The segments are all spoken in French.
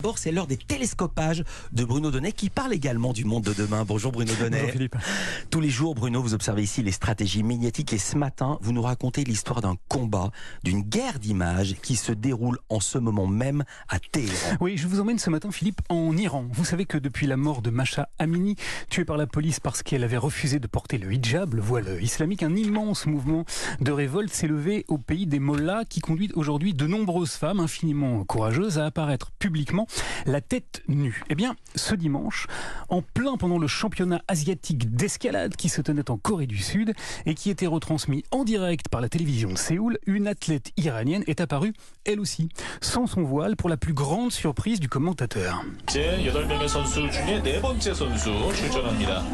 D'abord, c'est l'heure des télescopages de Bruno Donnet qui parle également du monde de demain. Bonjour Bruno Donnet. Bonjour Philippe. Tous les jours, Bruno, vous observez ici les stratégies médiatiques et ce matin, vous nous racontez l'histoire d'un combat, d'une guerre d'images qui se déroule en ce moment même à Téhéran. Oui, je vous emmène ce matin, Philippe, en Iran. Vous savez que depuis la mort de Masha Amini, tuée par la police parce qu'elle avait refusé de porter le hijab, le voile islamique, un immense mouvement de révolte s'est levé au pays des mollahs qui conduit aujourd'hui de nombreuses femmes infiniment courageuses à apparaître publiquement la tête nue. Eh bien, ce dimanche, en plein pendant le championnat asiatique d'escalade qui se tenait en Corée du Sud et qui était retransmis en direct par la télévision de Séoul, une athlète iranienne est apparue, elle aussi, sans son voile pour la plus grande surprise du commentateur.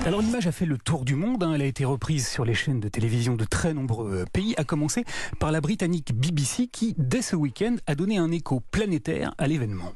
Alors l'image a fait le tour du monde, hein. elle a été reprise sur les chaînes de télévision de très nombreux pays, à commencer par la britannique BBC qui, dès ce week-end, a donné un écho planétaire à l'événement.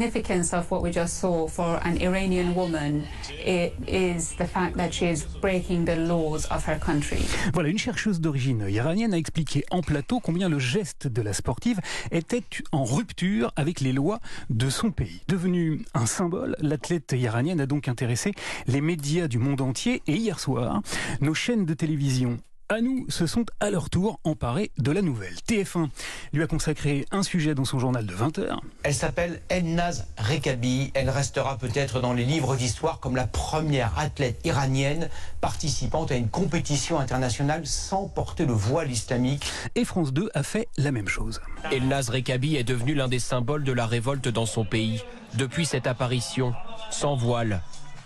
Significance of what we just saw for an Iranian woman is the fact that she is breaking the laws of her country. Voilà, une chercheuse d'origine iranienne a expliqué en plateau combien le geste de la sportive était en rupture avec les lois de son pays. Devenue un symbole, l'athlète iranienne a donc intéressé les médias du monde entier et hier soir, nos chaînes de télévision à nous se sont à leur tour emparés de la nouvelle. TF1 lui a consacré un sujet dans son journal de 20h. Elle s'appelle Elnaz Rekabi. Elle restera peut-être dans les livres d'histoire comme la première athlète iranienne participant à une compétition internationale sans porter le voile islamique. Et France 2 a fait la même chose. Elnaz Rekabi est devenu l'un des symboles de la révolte dans son pays. Depuis cette apparition, sans voile,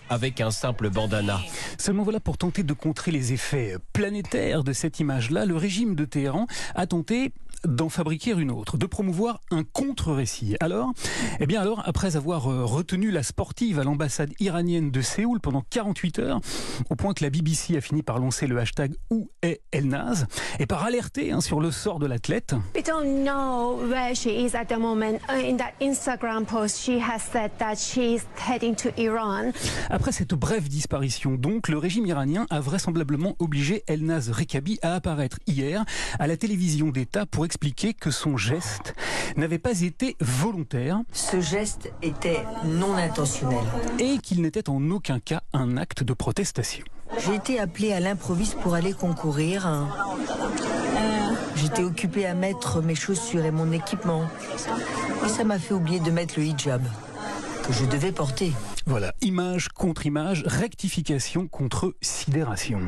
avec un simple bandana. Seulement voilà, pour tenter de contrer les effets planétaires de cette image-là, le régime de Téhéran a tenté d'en fabriquer une autre, de promouvoir un contre-récit. Alors, eh bien alors, après avoir euh, retenu la sportive à l'ambassade iranienne de Séoul pendant 48 heures, au point que la BBC a fini par lancer le hashtag Où est Elnaz et par alerter hein, sur le sort de l'athlète. We don't know where she is at the moment. In that Instagram post, she has said that she is heading to Iran. Après cette brève disparition, donc, le régime iranien a vraisemblablement obligé Elnaz Rekabi à apparaître hier à la télévision d'État pour expliquer que son geste n'avait pas été volontaire. Ce geste était non intentionnel. Et qu'il n'était en aucun cas un acte de protestation. J'ai été appelée à l'improviste pour aller concourir. J'étais occupée à mettre mes chaussures et mon équipement. Et ça m'a fait oublier de mettre le hijab que je devais porter. Voilà, image contre image, rectification contre sidération.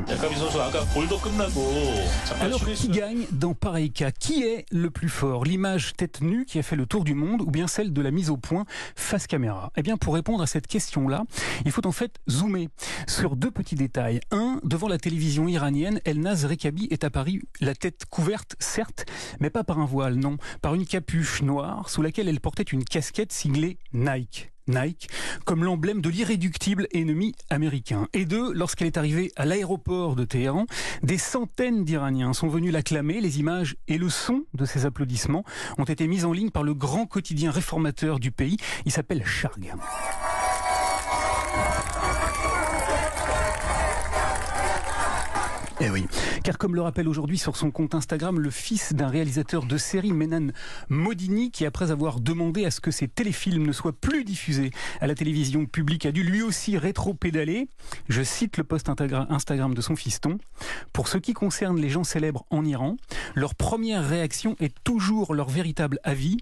Alors qui gagne dans pareil cas? Qui est le plus fort? L'image tête nue qui a fait le tour du monde ou bien celle de la mise au point face caméra? Eh bien pour répondre à cette question-là, il faut en fait zoomer. Sur deux petits détails. Un, devant la télévision iranienne, Elnaz Rekabi est apparue la tête couverte, certes, mais pas par un voile, non, par une capuche noire sous laquelle elle portait une casquette siglée Nike. Nike, comme l'emblème de l'irréductible ennemi américain. Et deux, lorsqu'elle est arrivée à l'aéroport de Téhéran, des centaines d'Iraniens sont venus l'acclamer. Les images et le son de ces applaudissements ont été mis en ligne par le grand quotidien réformateur du pays. Il s'appelle Charg. Eh oui, car comme le rappelle aujourd'hui sur son compte Instagram le fils d'un réalisateur de série, Menan Modini, qui après avoir demandé à ce que ses téléfilms ne soient plus diffusés à la télévision publique, a dû lui aussi rétro-pédaler. Je cite le post Instagram de son fiston. Pour ce qui concerne les gens célèbres en Iran, leur première réaction est toujours leur véritable avis.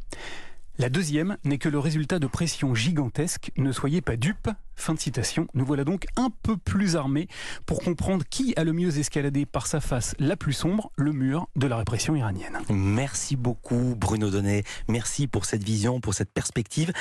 La deuxième n'est que le résultat de pressions gigantesques. Ne soyez pas dupes. Fin de citation. Nous voilà donc un peu plus armés pour comprendre qui a le mieux escaladé par sa face la plus sombre, le mur de la répression iranienne. Merci beaucoup Bruno Donnet. Merci pour cette vision, pour cette perspective.